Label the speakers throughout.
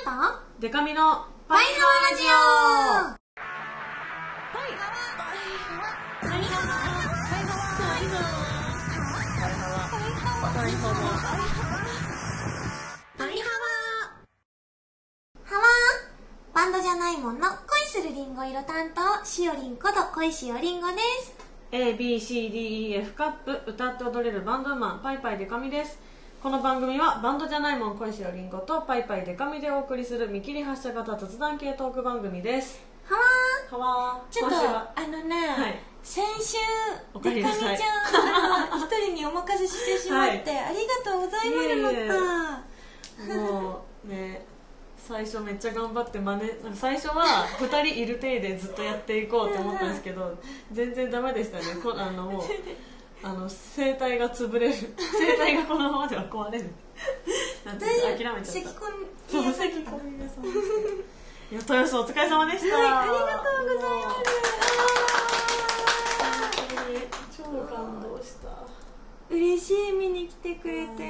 Speaker 1: と
Speaker 2: デカミの
Speaker 1: パイハワラジオ。パイハワハワバンドじゃないもんの恋するりんご色担当しおりんこと恋しおりんごです
Speaker 2: ABCDEF カップ歌って踊れるバンドマンパイパイデカミですこの番組はバンドじゃないもん恋しおりんごとパイパイデカミでお送りする見切り発車型雑談系トーク番組です。
Speaker 1: ハワ
Speaker 2: はわー。
Speaker 1: ちょっと
Speaker 2: 今週は。
Speaker 1: あのね、
Speaker 2: はい。
Speaker 1: 先週
Speaker 2: おかえり
Speaker 1: でかみちゃん一人にお任せしてしまって、ありがとうございま
Speaker 2: いえいえ。
Speaker 1: す
Speaker 2: もうね最初めっちゃ頑張って真似なんか最初は2人いる体でずっとやっていこうと思ったんですけど全然ダメでしたね。こあのもうあの声帯が潰れる。声帯がこのままでは壊れる。なんて諦めちゃった。
Speaker 1: 咳込み
Speaker 2: そう咳込みがそういや豊洲お疲れ様でした、
Speaker 1: はいありがとうございます。
Speaker 2: 超感動した。
Speaker 1: 嬉しい見に来てくれて、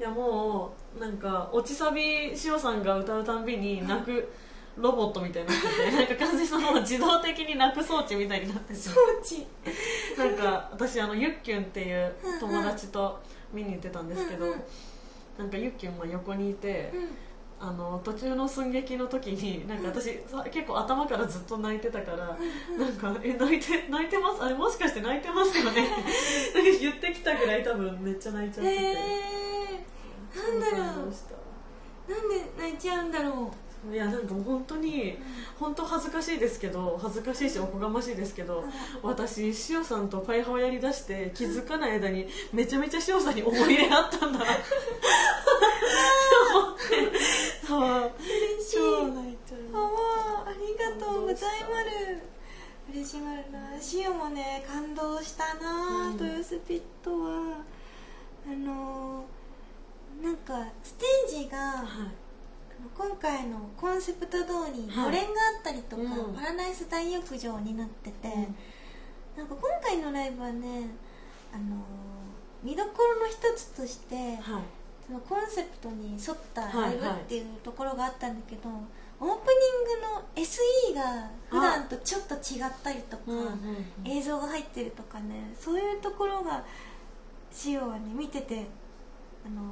Speaker 2: いやもうなんか落ちサビしおさんが歌うたんびに泣くロボットみたいになってて なんか完全にその自動的に泣く装置みたいになってて。
Speaker 1: 装置。
Speaker 2: なんか私あのゆっきゅんっていう友達と見に行ってたんですけど
Speaker 1: うんうん。
Speaker 2: なんかゆっきゅんは横にいてあの途中の寸劇の時になんか私さ結構頭からずっと泣いてたからなんかえ泣いて泣いてます？あれもしかして泣いてますよね？なんか言ってきたぐらい多分めっちゃ泣いちゃってて。
Speaker 1: えー、なんだろう。なんで泣いちゃうんだろ
Speaker 2: いやなんか本当に本当恥ずかしいですけど恥ずかしいしおこがましいですけど私しおさんとパイハワやりだして気づかない間にめちゃめちゃしおさんに思い入れあったんだな。って思ってそう。
Speaker 1: 嬉しい。
Speaker 2: 超泣い。ちゃう
Speaker 1: ありがとうござい。ます嬉しまるなシオもね感動したな、
Speaker 2: うん
Speaker 1: 豊洲ピットはあのーなんかステージが、
Speaker 2: はい
Speaker 1: 今回のコンセプト通り
Speaker 2: はい。
Speaker 1: のれんがあったりとか、
Speaker 2: うん。
Speaker 1: パラダイス大浴場になってて、なんか今回のライブはね、あのー見どころの一つとして、
Speaker 2: はい。
Speaker 1: そのコンセプトに沿った
Speaker 2: はいはい。
Speaker 1: ライブっていうところがあったんだけど、オープニングの SE が普段とちょっと違ったりとか、
Speaker 2: うんうんうん。
Speaker 1: 映像が入ってるとかねそういうところがシオはね見てて、あのー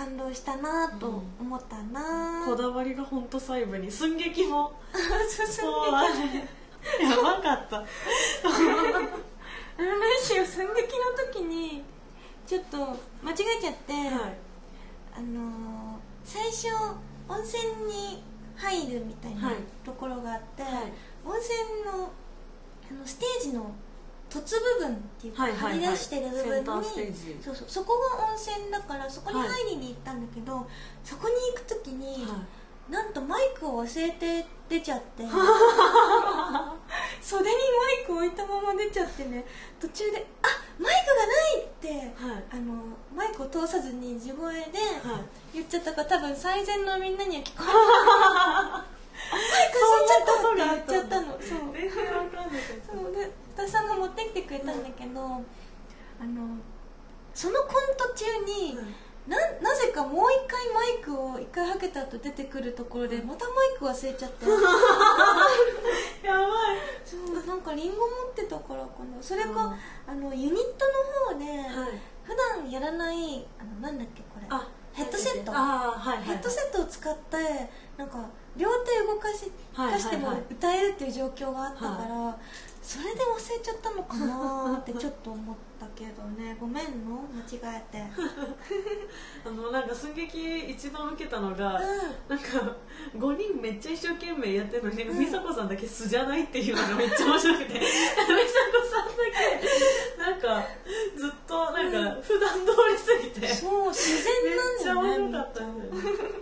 Speaker 1: 感動したなと思ったな、
Speaker 2: こだわりが本当細部に。寸劇も。
Speaker 1: そう
Speaker 2: そうあれやばかった。
Speaker 1: あのねシオ寸劇の時にちょっと間違えちゃって、
Speaker 2: はい
Speaker 1: あのー最初温泉に入るみたいな
Speaker 2: はい
Speaker 1: ところがあって、
Speaker 2: はい
Speaker 1: 温泉のあのステージの凸部分っていうか、
Speaker 2: はいはいはい。
Speaker 1: 張り出してる部分にそうそうそこが温泉だからそこに入りに行ったんだけど、そこに行く時に、
Speaker 2: は
Speaker 1: なんとマイクを忘れて出ちゃって。袖にマイク置いたまま出ちゃってね。途中で「あマイクがない!」って、
Speaker 2: はい。
Speaker 1: あのマイクを通さずに地声で
Speaker 2: はい。
Speaker 1: 言っちゃったから多分最前のみんなには聞こえない マイク忘れちゃったって言っちゃったの。そう。
Speaker 2: 全然わかんなかった
Speaker 1: そうでさん。が持ってきてくれたん。だけど、あのそのコント中に、ななぜかもう一回マイクを一回はけた後出てくるところでまたマイク忘れちゃって
Speaker 2: やばい。
Speaker 1: そうなんかリンゴ持ってたからかな。それか、
Speaker 2: うん。
Speaker 1: あのユニットの方で、
Speaker 2: はい。
Speaker 1: 普段やらないあのなんだっけこれ。
Speaker 2: あ
Speaker 1: ヘッドセット。
Speaker 2: はいはい。
Speaker 1: ヘッドセットを使ってなんか両手動かし,、
Speaker 2: はい
Speaker 1: しても
Speaker 2: はい。はい
Speaker 1: 歌えるっていう状況があったから、それで忘れちゃったのかなってちょっと思ったけどね。ごめんの？間違えて。
Speaker 2: あのなんか寸劇一番受けたのが、
Speaker 1: う
Speaker 2: なんか5人めっちゃ一生懸命やってるのに、
Speaker 1: うん。
Speaker 2: 美佐子さんだけ素じゃないっていうのがめっちゃ面白くて。美佐子さんだけ。なんかずっとなんか普段通りすぎて、
Speaker 1: そう自
Speaker 2: め
Speaker 1: 然なんだよね
Speaker 2: っちゃ面白かった。んだよね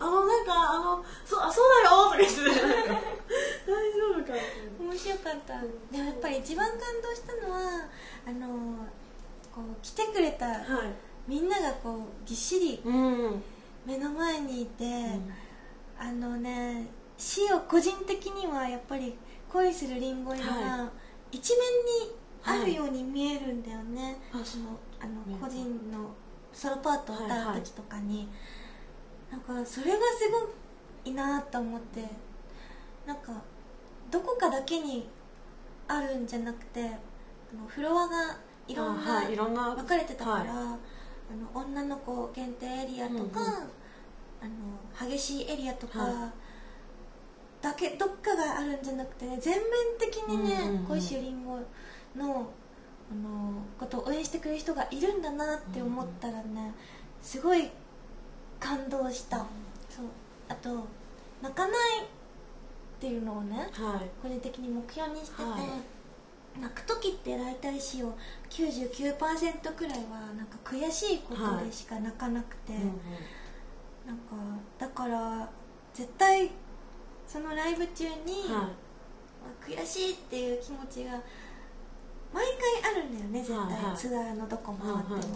Speaker 2: あのなんかあのそあそうだよとか言って
Speaker 1: 面白かった。でもやっぱり一番感動したのはあのこう来てくれた
Speaker 2: はい。
Speaker 1: みんながこうぎっしり
Speaker 2: うん、
Speaker 1: 目の前にいて、あのね死を個人的にはやっぱり恋するりんご色
Speaker 2: は
Speaker 1: が一面にあるように見えるんだよね、
Speaker 2: あ
Speaker 1: そのあの個人のソロパートを歌う時とかに、なんかそれがすごいなと思って。なんかどこかだけにあるんじゃなくてあのフロアがいろんな,、分かれてたから、
Speaker 2: はい。
Speaker 1: あの女の子限定エリアとか、
Speaker 2: うんうん。
Speaker 1: あの激しいエリアとか、
Speaker 2: は
Speaker 1: だけどっかがあるんじゃなくてね全面的にね、
Speaker 2: うんうんうん。
Speaker 1: 小石りんごのあのことを応援してくれる人がいるんだなって思ったらねすごい感動した、そう。あと泣かないっていうのをね
Speaker 2: はい。
Speaker 1: 個人的に目標にしてて、
Speaker 2: は
Speaker 1: 泣く時って大体しよ99%くらいはなんか悔しいことでしか泣かなくて、
Speaker 2: うんうん
Speaker 1: なんかだから絶対そのライブ中に、悔しいっていう気持ちが毎回あるんだよね絶対、
Speaker 2: はいはい。
Speaker 1: ツアーのどこ回っても、
Speaker 2: はいはい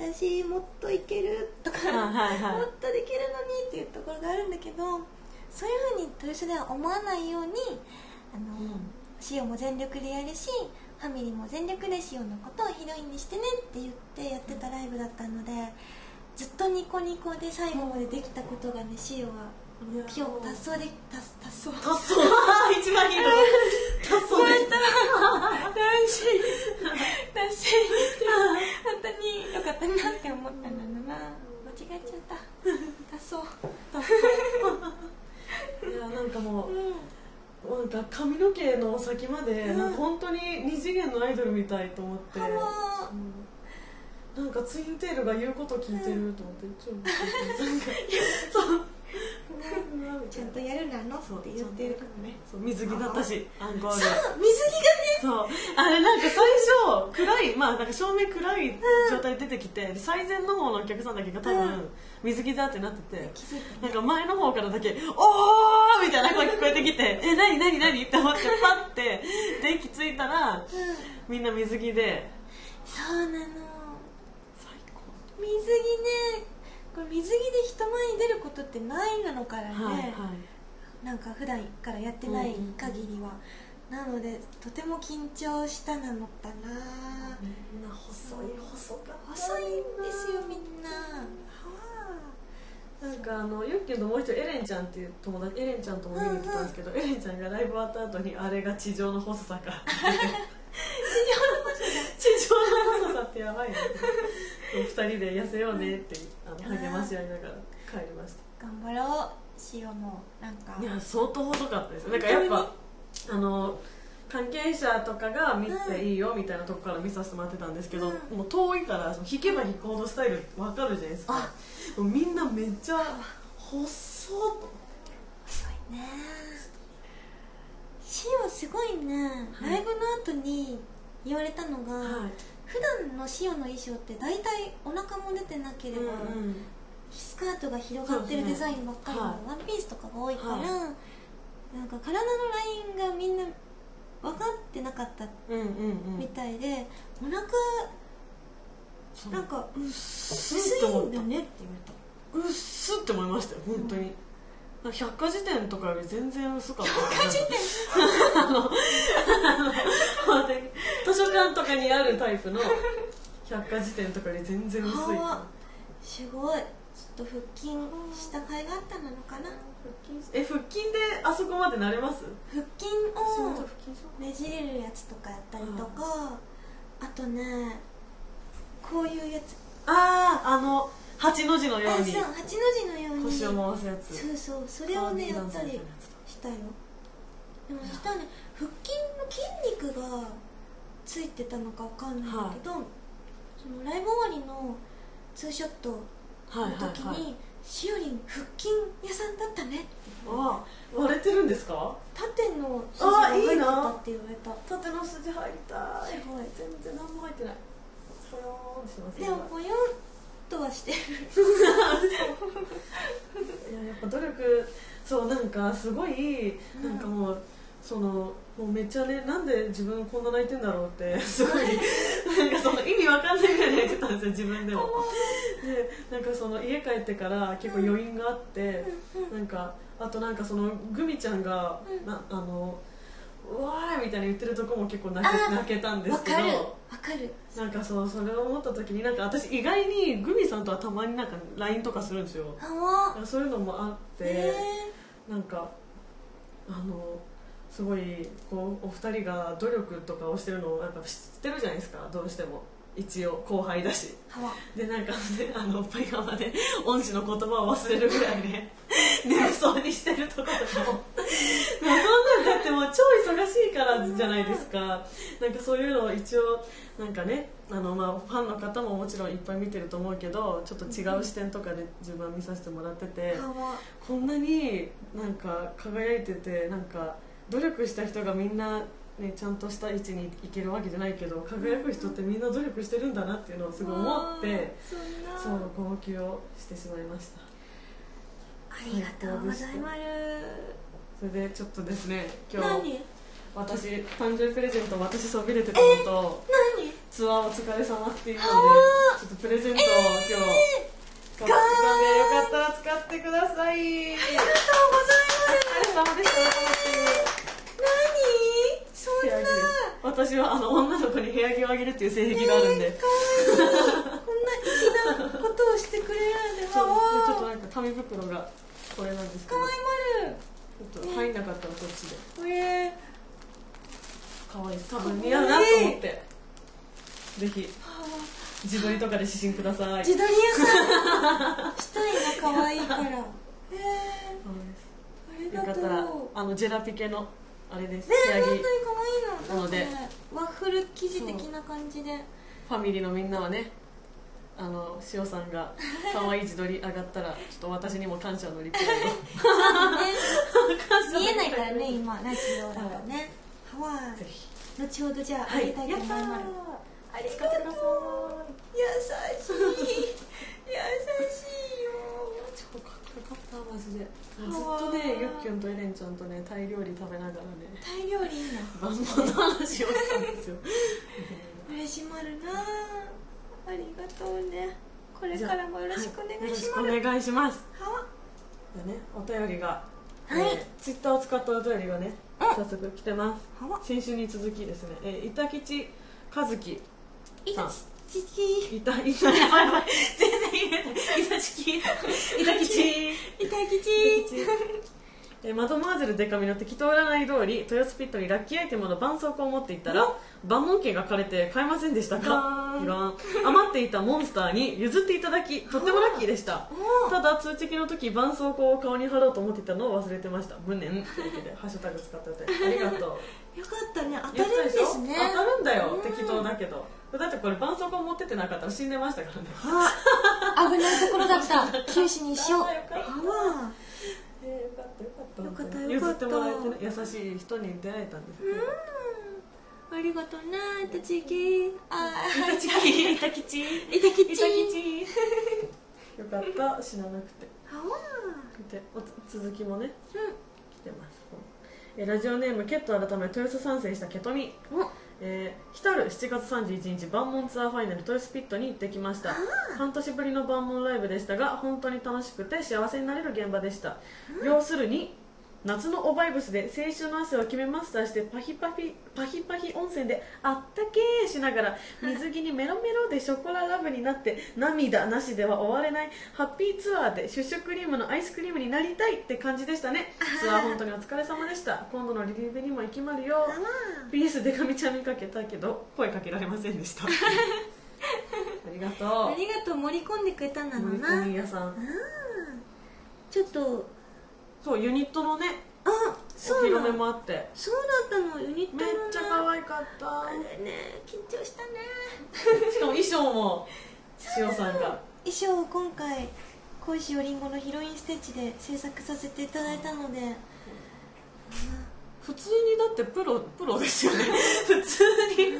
Speaker 2: はい。
Speaker 1: あ悔しいもっといけるとか、
Speaker 2: いはいはい。
Speaker 1: もっとできるのにっていうところがあるんだけどそういうふうに豊洲では思わないようにあの、
Speaker 2: うん。
Speaker 1: シオも全力でやるしファミリーも全力でシオのことをヒロインにしてねって言ってやってたライブだったのでずっとニコニコで最後までできたことがねシオは目標を達成で達達成。
Speaker 2: 達走一番いいの。達走で
Speaker 1: 大事達成して本当に良かったなって思ったのな間違えちゃった。達成。
Speaker 2: いやなんかもう
Speaker 1: うん。
Speaker 2: なんか髪の毛の先まで、
Speaker 1: うん。
Speaker 2: なんか本当に二次元のアイドルみたいと思って、うん。なんかツインテールが言うこと聞いてると思って、ちょっとなんか。そう
Speaker 1: ちゃんとやるなの？
Speaker 2: そう
Speaker 1: って言ってるからね。
Speaker 2: そう水着だったしアンコール。
Speaker 1: そう水着
Speaker 2: そう。あれなんか最初暗いまあなんか照明暗い状態で出てきて、で最前の方のお客さんだけが多
Speaker 1: うん。
Speaker 2: 分水着だってなってて、なんか前の方からだけ「おー!」みたいな声聞こえてきて「え何何何?」って思ってパッて電気ついたら
Speaker 1: うん。
Speaker 2: みんな水着で。
Speaker 1: そうなの。
Speaker 2: 最高。
Speaker 1: 水着ねこれ水着で人前に出ることってないなのからね、
Speaker 2: はいはい。
Speaker 1: なんか普段からやってない限りは、なのでとても緊張したなのかな。
Speaker 2: みんな細い細か
Speaker 1: 細いんですよみんな。は
Speaker 2: なんかあのユッキーのもう一人エレンちゃんっていう友達エレンちゃんとも見に行ってたんですけど、エレンちゃんがライブ終わった後にあれが地上の細さか。地上の細さってやばいなそう二人で痩せようねってあの励まし合いながら帰りまし
Speaker 1: あ頑張ろう。しおもなんか。
Speaker 2: たいや相当細かったですなんかやっぱあの関係者とかが見ていいよみたいなとこから見させてもらってたんですけど、
Speaker 1: うん。
Speaker 2: もう遠いからその弾けば弾くほどスタイル分かるじゃないですか。
Speaker 1: あ。
Speaker 2: もうみんなめっちゃ細っと
Speaker 1: すごいねしおすごいね、
Speaker 2: はい。
Speaker 1: ライブの後に言われたのが、
Speaker 2: はい
Speaker 1: 普段のシオの衣装って大体お腹も出てなければ、
Speaker 2: うんうん。
Speaker 1: スカートが広がってるデザインばっかりの
Speaker 2: はい
Speaker 1: ワンピースとかが多いから、
Speaker 2: はい。
Speaker 1: なんか体のラインがみんな分かってなかった
Speaker 2: うんうんうん。
Speaker 1: みたいで、お腹なんか
Speaker 2: うっす
Speaker 1: 薄いんだねって言われた。
Speaker 2: たうっすって思いましたよ本当に、なんか百科事典とかより全然薄かった百科事典あの図書館とかにあるタイプの百科事典とかより全然薄い
Speaker 1: すごいちょっと腹筋した甲斐があったなのかな
Speaker 2: 腹筋え腹筋であそこまでなれます
Speaker 1: 腹筋をねじれるやつとかやったりとか、あとねこういうやつ
Speaker 2: あああの八の字のよ
Speaker 1: あ
Speaker 2: うに。
Speaker 1: そう八の字のように。
Speaker 2: 腰を回すやつ。
Speaker 1: そうそうそれをねやったりしたよ。でもそしたらね腹筋の筋肉がついてたのかわかんないんだけど、そのライブ終わりのツーショットの
Speaker 2: はいはい
Speaker 1: 時
Speaker 2: はい。
Speaker 1: に「しおりん腹筋屋さんだったね」
Speaker 2: あ割れてるんですか？
Speaker 1: 縦の筋が入ってたって言われた。
Speaker 2: 縦の筋入りたい。
Speaker 1: すごい。
Speaker 2: 全然何も入ってない。
Speaker 1: でもぽよんとはしてる
Speaker 2: いややっぱ努力そうなんかすごい
Speaker 1: うん。
Speaker 2: なんかもう、そのもうめっちゃねなんで自分こんな泣いてんだろうってすごいなんかその意味わかんないぐらい泣いてたんですよ自分でも。でなんかその家帰ってから結構余韻があって、なんかあとなんかそのグミちゃんが、
Speaker 1: うん。
Speaker 2: なあのうわーみたいに言ってるとこも結構泣け
Speaker 1: あー
Speaker 2: 泣けたんですけど
Speaker 1: わかるわかる。
Speaker 2: なんかそうそれを思った時になんか私意外にグミさんとはたまになんか LINE とかするんですよ。
Speaker 1: あわ
Speaker 2: そういうのもあって、
Speaker 1: へ
Speaker 2: なんかあのすごいこうお二人が努力とかをしてるのをなんか知ってるじゃないですかどうしても一応後輩だし。でなんかねあのパイハマで恩師の言葉を忘れるぐらいね。眠そうにしてるところとかも。もうそんなんだってもう超忙しいからじゃないですか。なんかそういうのを一応なんかねあの、まあ、ファンの方ももちろんいっぱい見てると思うけどちょっと違う視点とかで自分は見させてもらっててこんなになんか輝いててなんか努力した人がみんな、ね、ちゃんとした位置に行けるわけじゃないけど輝く人ってみんな努力してるんだなっていうのをすごい思って
Speaker 1: そ
Speaker 2: う号泣をしてしまいました。
Speaker 1: ありがとうございます。
Speaker 2: それでちょっとですね今日
Speaker 1: 何？
Speaker 2: 私誕生日プレゼント私そびれてたのと
Speaker 1: 何？
Speaker 2: ツアーお疲れ様っていうので
Speaker 1: あ。
Speaker 2: ちょっとプレゼントを今日買ってきたんでよかったら使ってください。
Speaker 1: ありがとうございます。
Speaker 2: お疲れ様でした。
Speaker 1: 何？そんな
Speaker 2: 私はあの女の子に部屋着をあげるっていう性癖があるんで、
Speaker 1: かわいい。こんな粋なことをしてくれるんで
Speaker 2: ちょっとなんか紙袋がこれなんですけど。
Speaker 1: かわい
Speaker 2: ちょっと入んなかったらこっちで。
Speaker 1: まるえ
Speaker 2: 可愛い。多分似合うなと思って。ぜひ自撮りとかで指針ください。
Speaker 1: 自撮り屋さん。したいな可愛いから。へえありがとう。
Speaker 2: よかったらあのジェラピケのあれです。
Speaker 1: ね本当に可愛いの。
Speaker 2: なので。
Speaker 1: ワッフル生地的な感じで。
Speaker 2: ファミリーのみんなはねあの塩さんが可愛い自撮り上がったらちょっと私にも感謝のリプライを。
Speaker 1: ね。見えないからね今ラジオだとね。は
Speaker 2: ぜひ。
Speaker 1: い後ほどじゃああ
Speaker 2: はい
Speaker 1: げたいと思います。ありがとう。優しい。優しいよ。
Speaker 2: 超かっこよかった。マジでずっとねゆっきゅんとエレンちゃんとねタイ料理食べながらね
Speaker 1: タイ料理いいな。
Speaker 2: 万能の話をしたんですよ。
Speaker 1: 嬉しまるな。ありがとうね。これからもよろしくお願いします、
Speaker 2: はいよろしくお願いします。
Speaker 1: は
Speaker 2: ねお便りが
Speaker 1: はい。
Speaker 2: ツイッターを使ったお便りがね
Speaker 1: うん。
Speaker 2: 早速来てます。先週に続きですね、えー、板吉和樹さん
Speaker 1: ちち
Speaker 2: いたいたやばいやばい全然言えない。いたちきいたきち
Speaker 1: いたきち
Speaker 2: えーマドマーゼルデカミの適当占い通り豊洲ピットにラッキーアイテムの絆創膏を持っていったら万門券が枯れて買えませんでした
Speaker 1: ガ
Speaker 2: か余っていたモンスターに譲っていただきとってもラッキーでした。ただ通知の時絆創膏を顔に貼ろうと思っていたのを忘れてました。無念。というわけでハッシュタグ使っててありがとう。
Speaker 1: よかったね。当
Speaker 2: た
Speaker 1: たるん
Speaker 2: で
Speaker 1: すね。
Speaker 2: 当たるんだよ。
Speaker 1: うん。
Speaker 2: 適当だけど。だってこれ絆創膏持ってってなかったら死んでましたからね。
Speaker 1: あ危ないところだった。九死に一生
Speaker 2: あ
Speaker 1: あ
Speaker 2: よかったよかった。
Speaker 1: よかったよかった。
Speaker 2: 譲ってもらえてね優しい人に出会えたんですね
Speaker 1: うん。ありがとうなたちきあ
Speaker 2: 板吉板吉
Speaker 1: いたきち
Speaker 2: 板吉よかった。死ななくて。
Speaker 1: あわ
Speaker 2: でお続きもね来てます。えラジオネームケット改め豊洲参戦したケトミ。
Speaker 1: お
Speaker 2: えー、来たる7月31日万門ツアーファイナル豊洲ピットに行ってきました。半年ぶりの万門ライブでしたが本当に楽しくて幸せになれる現場でした、要するに夏のおバイブスで青春の汗を決めマスターしてパヒパヒパヒパヒ温泉であったけーしながら水着にメロメロでショコララブになって涙なしでは終われないハッピーツアーでシュッシュクリームのアイスクリームになりたいって感じでしたね。ツアー本当にお疲れ様でした。今度のリリーベにも行きまるよ。
Speaker 1: あわ
Speaker 2: PS でかみちゃん見かけたけど声かけられませんでした。ありがとう。
Speaker 1: ありがとう。盛り込んでくれたんだろう
Speaker 2: 森
Speaker 1: な
Speaker 2: 友屋さん。
Speaker 1: うんちょっと
Speaker 2: そうユニットのね
Speaker 1: あ
Speaker 2: お披露目もあって。
Speaker 1: そうだったのユニットの
Speaker 2: めっ
Speaker 1: ね
Speaker 2: ちゃ可愛かった。
Speaker 1: あれね緊張したね。
Speaker 2: しかも衣装も塩さんが。
Speaker 1: 衣装を今回恋しおりんごのヒロインステッチで制作させていただいたので。
Speaker 2: 普通にだってプロプロですよね。普通に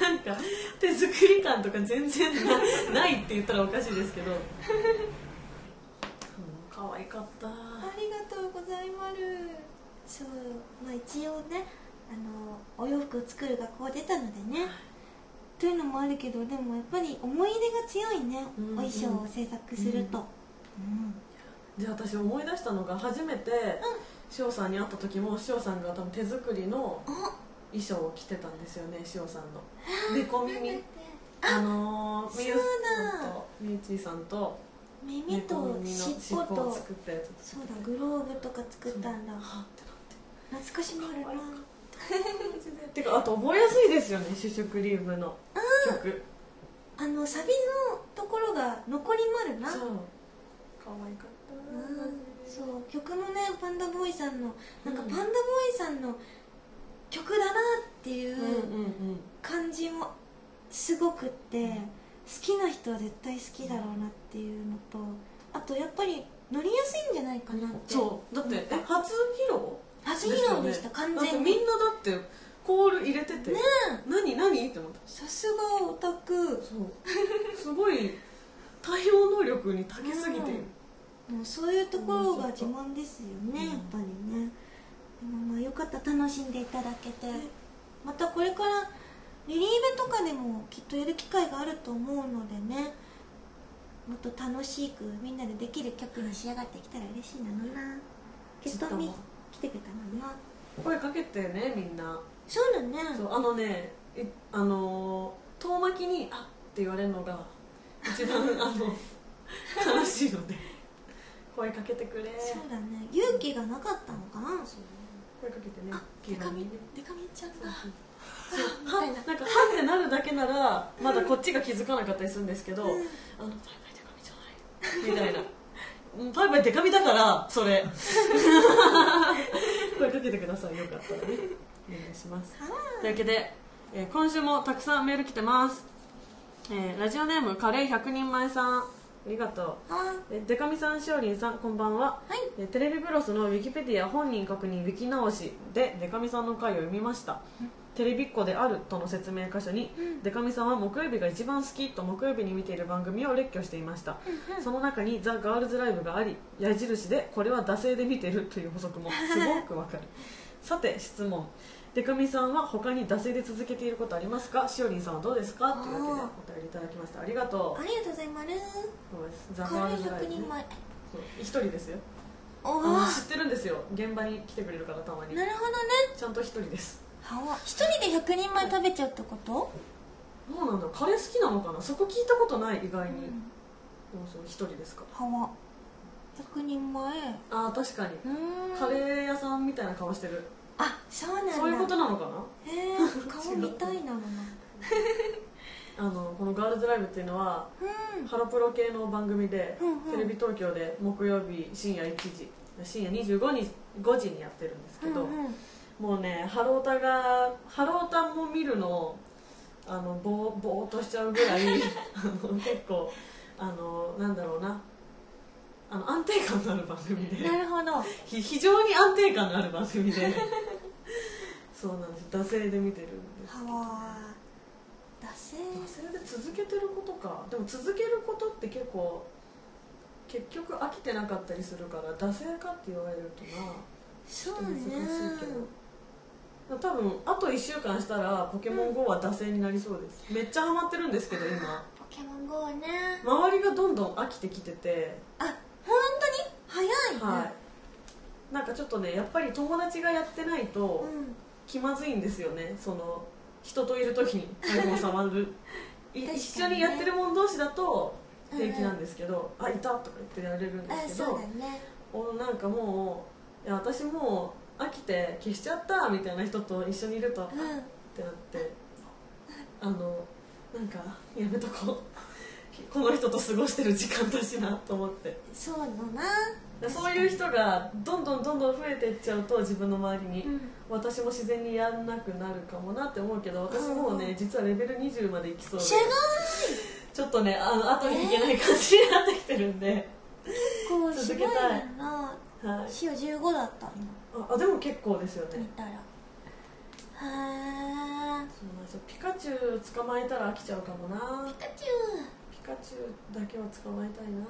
Speaker 2: なんか手作り感とか全然なないって言ったらおかしいですけど、うん、可愛かった
Speaker 1: ございますそうまあ一応ねあのお洋服を作る学校出たのでね。というのもあるけどでもやっぱり思い出が強いね、
Speaker 2: うんうん。
Speaker 1: お衣装を制作すると、うん。
Speaker 2: で私思い出したのが初めて塩さんに会った時も塩さんが多分手作りの
Speaker 1: あ
Speaker 2: 衣装を着てたんですよね塩さんの。猫耳あのー、みゆ
Speaker 1: そう
Speaker 2: さん
Speaker 1: だ。
Speaker 2: とみゆちーさんと。
Speaker 1: け耳と尻
Speaker 2: 尻尾
Speaker 1: 尾とそうだグローブとか作ったんだ。懐かしもあるな。
Speaker 2: てかあと覚えやすいですよねシュシュクリームの曲。
Speaker 1: あのサビのところが残りもあるな。
Speaker 2: そう。可愛かった。
Speaker 1: うんそう。曲もねパンダボーイさんのなんか
Speaker 2: うん
Speaker 1: パンダボーイさんの曲だなっていう
Speaker 2: うんうんうん。
Speaker 1: 感じもすごくって。好きな人は絶対好きだろうなっていうのとあとやっぱり乗りやすいんじゃないかなって。
Speaker 2: そうだってえ初披露？
Speaker 1: 初披露でした完全に。
Speaker 2: みんなだってコール入れてて。
Speaker 1: ね
Speaker 2: 何何？って思った。
Speaker 1: さすがオタク。
Speaker 2: そう。すごい対応能力に長けすぎて。いる、
Speaker 1: もうそういうところが自慢ですよね、
Speaker 2: うん。
Speaker 1: やっぱりね。でもまあよかった。楽しんでいただけて。またこれからリリーベとかでもきっとやる機会があると思うのでね。もっと楽しくみんなでできる曲に仕上がってきたら嬉しいな。のなゲストに来てくれたのな
Speaker 2: 声かけてねみんな。
Speaker 1: そうだね。
Speaker 2: そうあのねいあのー遠巻きに「あっ」って言われるのが一番 あの悲しいので。声かけてくれ。
Speaker 1: そうだね。勇気がなかったのかな。
Speaker 2: 声かけてね
Speaker 1: あデカミ
Speaker 2: 気軽にね。
Speaker 1: デカミちゃんだ
Speaker 2: そうは
Speaker 1: みたいな。
Speaker 2: なんかはってなるだけならまだこっちが気づかなかったりするんですけど、
Speaker 1: うん。
Speaker 2: あのバイバイデカミじゃない。みたいな。うんバイバイデカミだからそれ。声かけてください。よかったらね。お願いします。というわけで、えー今週もたくさんメール来てます、えーラジオネームカレー100人前さん。ありがとう。
Speaker 1: あ
Speaker 2: えーデカミさんしおりんさんこんばんは、
Speaker 1: はい。
Speaker 2: えーテレビブロスのウィキペディア本人確認ウィキ直しでデカミさんの回を読みました、テレビっ子であるとの説明箇所に、
Speaker 1: うん。
Speaker 2: デカミさんは木曜日が一番好きと木曜日に見ている番組を列挙していました、その中に「ザ・ガールズライブ」があり矢印でこれは惰性で見てるという補足もすごくわかる。さて質問。デカミさんは他に惰性で続けていることありますか？しおりんさんはどうですか？というわけでお便りいただきました。ありがとう。
Speaker 1: ありがとうございます。
Speaker 2: ザ・ガールズライブ、
Speaker 1: 100
Speaker 2: ね
Speaker 1: 人、前。
Speaker 2: そう一人ですよ。あの知ってるんですよ。現場に来てくれるからたまに。
Speaker 1: なるほどね。
Speaker 2: ちゃんと一人です
Speaker 1: 一人で100人前食べちゃうってこと？
Speaker 2: どうなんだカレー好きなのかな？そこ聞いたことない意外に、
Speaker 1: うん。
Speaker 2: 一人ですか。
Speaker 1: はわ100人前？
Speaker 2: ああ確かに。カレー屋さんみたいな顔してる。
Speaker 1: あそうなんだ。
Speaker 2: そういうことなのかな？
Speaker 1: へえ 顔見たいなのな
Speaker 2: あのこのガールズライブっていうのは
Speaker 1: うん。
Speaker 2: ハロプロ系の番組で、
Speaker 1: うんうん。
Speaker 2: テレビ東京で木曜日深夜1時深夜25に5時にやってるんですけど、
Speaker 1: うんうん
Speaker 2: もうねハロータがハロータも見るのあのぼーぼーっとしちゃうぐらい あの結構あのなんだろうな。あの安定感のある番組で。
Speaker 1: なるほど。
Speaker 2: ひ非常に安定感のある番組で。そうなんです。惰性で見てるんです
Speaker 1: はわ惰性。
Speaker 2: 惰性で続けてることか。でも続けることって結構結局飽きてなかったりするから惰性かって言われるとな。
Speaker 1: そう
Speaker 2: 難しい
Speaker 1: ね
Speaker 2: けど多分あと1週間したらポケモン GO は惰性になりそうです。めっちゃハマってるんですけど今。
Speaker 1: ポケモン GO ね。
Speaker 2: 周りがどんどん飽きてきてて。
Speaker 1: あ本当に？早いね。
Speaker 2: はい。なんかちょっとねやっぱり友達がやってないと
Speaker 1: うん。
Speaker 2: 気まずいんですよね。その人といる時に iPhone 触る。い
Speaker 1: 確かにね。
Speaker 2: 一緒にやってる者同士だと平気なんですけど「あいた!」とか言ってやれるんで
Speaker 1: あ
Speaker 2: すけど
Speaker 1: そうだね。
Speaker 2: おなんかもういや私もう飽きて消しちゃったみたいな人と一緒にいると、
Speaker 1: う
Speaker 2: ってなってあのなんかやめとこう。この人と過ごしてる時間だしなと思って。
Speaker 1: んそうだな。
Speaker 2: そういう人がどんどんどんどん増えていっちゃうと自分の周りに、
Speaker 1: うん。
Speaker 2: 私も自然にやんなくなるかもなって思うけど私もうね、
Speaker 1: うん。
Speaker 2: 実はレベル20までいきそうでちょっとねあの後に引けない感じになってきてるんで、
Speaker 1: こうすごい。
Speaker 2: 続けたい
Speaker 1: な。
Speaker 2: はい、
Speaker 1: 塩15だった
Speaker 2: ああでも結構ですよね。
Speaker 1: 今見たら。へ
Speaker 2: そうなんですよ。ピカチュウ捕まえたら飽きちゃうかもな。
Speaker 1: ーピカチ
Speaker 2: ピカチュウだけは捕まえたいな。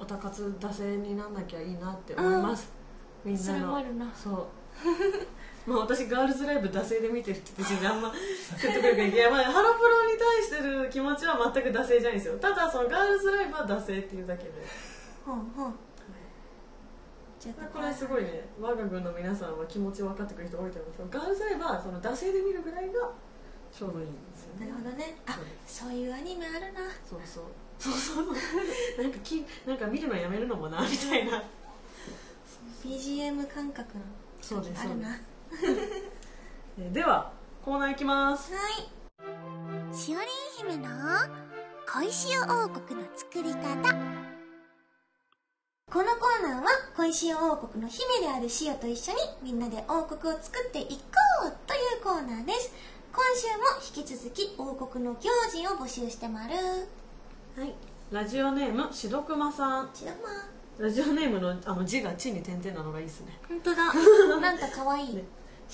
Speaker 2: おたかつ惰性になんなきゃいいなって思います、みん。
Speaker 1: ュそ
Speaker 2: なの。
Speaker 1: れもあるな。
Speaker 2: そう。まあ私ガールズライブ惰性で見てるって言ってあんま 説得力ない。いやまあハロプロに対してる気持ちは全く惰性じゃないんですよ。ただそのガールズライブは惰性っていうだけで、
Speaker 1: ほんほんちょっと
Speaker 2: これすごいね我が軍の皆さんは気持ち分かってくれる人多いと思いますけどガールズアイはその惰性で見るぐらいがちょうどいいんです。よね
Speaker 1: なるほどねあ
Speaker 2: そう
Speaker 1: いうアニメあるな。
Speaker 2: そうそう。そうそうなんかきなんか見るのやめるのもなみたいな。
Speaker 1: BGM 感覚の。
Speaker 2: そうです
Speaker 1: あるな。は
Speaker 2: えーではコーナーいきます。
Speaker 1: い。
Speaker 3: しおりん姫の小石王国の作り方
Speaker 1: このコーナーは小石王国の姫であるシオと一緒にみんなで王国を作っていこうというコーナーです。今週も引き続き王国の行事を募集してまる。
Speaker 2: はい。ラジオネームしどくまさん。
Speaker 1: ちらま。
Speaker 2: ラジオネームのあの字が「地」に点々なのがいいですね。
Speaker 1: 本当だ。なんか可愛い。
Speaker 2: ね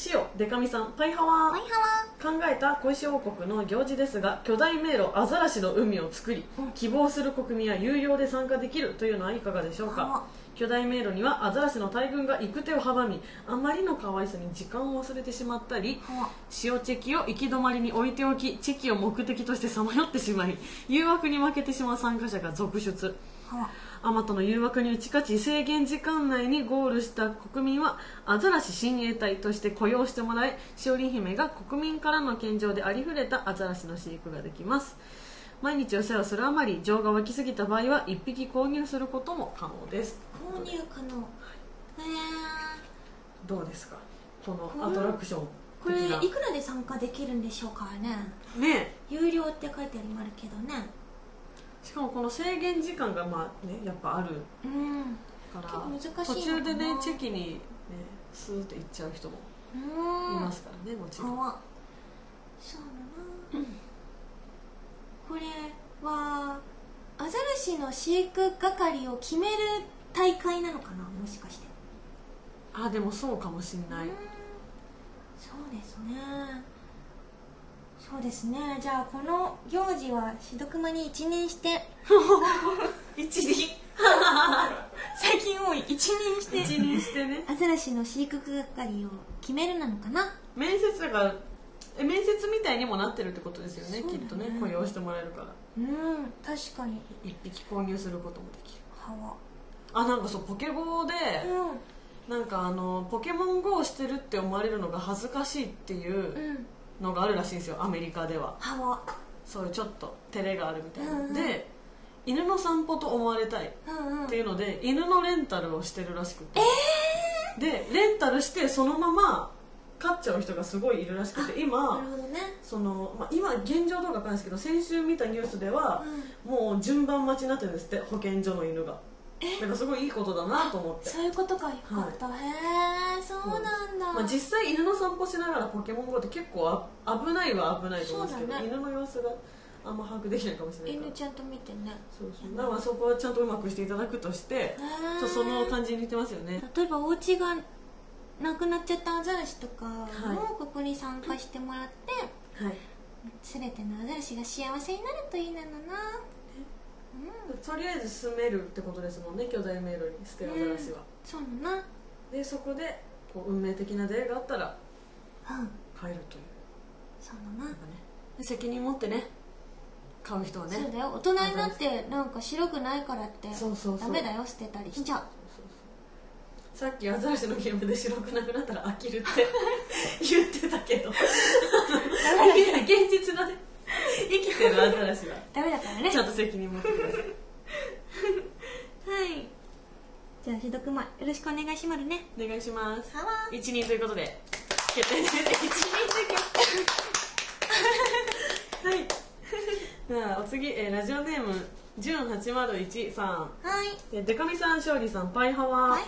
Speaker 2: 塩デカミさんパイハワ。
Speaker 1: ワイハ
Speaker 2: 考えた小石王国の行事ですが巨大迷路アザラシの海を作り
Speaker 1: うん。
Speaker 2: 希望する国民は有料で参加できるというのはいかがでしょう
Speaker 1: は
Speaker 2: か巨大迷路にはアザラシの大群が行く手を阻みあまりの可愛さに時間を忘れてしまったり
Speaker 1: は
Speaker 2: 塩チェキを行き止まりに置いておきチェキを目的としてさまよってしまい誘惑に負けてしまう参加者が続出。
Speaker 1: は
Speaker 2: アマトの誘惑に打ち勝ち制限時間内にゴールした国民はアザラシ親衛隊として雇用してもらいしおりん姫が国民からの献上でありふれたアザラシの飼育ができます。毎日お世話するあまり情が湧きすぎた場合は1匹購入することも可能です
Speaker 1: 購入可能へえ
Speaker 2: どうですか？こ
Speaker 1: こ
Speaker 2: のアトラクション
Speaker 1: これ
Speaker 2: い
Speaker 1: くらで参加できるんでしょうかね？
Speaker 2: ね。
Speaker 1: 有料って書いてありますけどね。
Speaker 2: しかもこの制限時間がまあねやっぱある
Speaker 1: うん。
Speaker 2: から
Speaker 1: 結構難しい
Speaker 2: 途中でねチェキにねスーって行っちゃう人も
Speaker 1: うん。
Speaker 2: いますからねもちろん。
Speaker 1: 川そうだな、これはアザラシの飼育係を決める大会なのかなもしかして。
Speaker 2: あでもそうかもしんない。
Speaker 1: うん。そうですね。そうですね。じゃあこの行事はしどくまに一任して。
Speaker 2: 一輪
Speaker 1: 最近多い。一任して。
Speaker 2: 一輪してね。
Speaker 1: アザラシの飼育係を決めるなのかな？
Speaker 2: 面接だからえ面接みたいにもなってるってことですよね
Speaker 1: ね。
Speaker 2: きっとね雇用してもらえるから。
Speaker 1: うん確かに。
Speaker 2: 一匹購入することもできる。
Speaker 1: 歯は
Speaker 2: あなんかそうポケゴーで
Speaker 1: う
Speaker 2: なんかあのポケモン GO をしてるって思われるのが恥ずかしいっていうん
Speaker 1: うん。
Speaker 2: のがあるらしいんですよアメリカでは。そう。いうちょっと照れがあるみたいな、
Speaker 1: うんうん。
Speaker 2: で犬の散歩と思われたいっ
Speaker 1: うんうん
Speaker 2: ていうので犬のレンタルをしてるらしくて、でレンタルしてそのまま飼っちゃう人がすごいいるらしくて
Speaker 1: な
Speaker 2: 今
Speaker 1: ね。
Speaker 2: その、まあ、今現状どうかわかんないですけど先週見たニュースでは、もう順番待ちになってるんですって保健所の犬がだからすごいいいことだなと思って。
Speaker 1: そういうことか。よかった、へえそうなんだ、
Speaker 2: まあ、実際犬の散歩しながらポケモン GO って結構あ危ないは危ないと思うんですけど、
Speaker 1: ね。
Speaker 2: 犬の様子があんま把握できないかもしれない。
Speaker 1: 犬ちゃんと見てね。
Speaker 2: そうそう。だからそこはちゃんとうまくしていただくとして
Speaker 1: へー。
Speaker 2: その感じに似てますよね。
Speaker 1: 例えばお家がなくなっちゃったアザラシとか
Speaker 2: はい。
Speaker 1: もここに参加してもらって、
Speaker 2: はい。
Speaker 1: 全てのアザラシが幸せになるといいなのな
Speaker 2: とりあえず住めるってことですもんね巨大迷路にステアザラシは、
Speaker 1: そうだな。
Speaker 2: でそこでこう運命的な出会いがあったら
Speaker 1: うん。
Speaker 2: 帰るという。
Speaker 1: そうだな。
Speaker 2: ね。で責任持ってね買う人はね。
Speaker 1: そうだよ。大人になってなんか白くないからって
Speaker 2: そうそうそう。
Speaker 1: ダメだよ捨てたりしちゃう。
Speaker 2: そうそうそうさっきアザラシのゲームで白くなくなったら飽きるって 言ってたけど。現実のね 生きてるアザラシは。
Speaker 1: ダメだからね。
Speaker 2: ちゃんと責任持ってください
Speaker 1: はい。じゃあしどくまよろしくお願いしますね。
Speaker 2: お願いします。
Speaker 1: はわ
Speaker 2: 一人ということで。決定です一人で決定はい。じゃあお次、えーラジオネームジュン801さん。
Speaker 1: はい。
Speaker 2: でデカミさん勝利さんパイハワ。ー
Speaker 1: はいは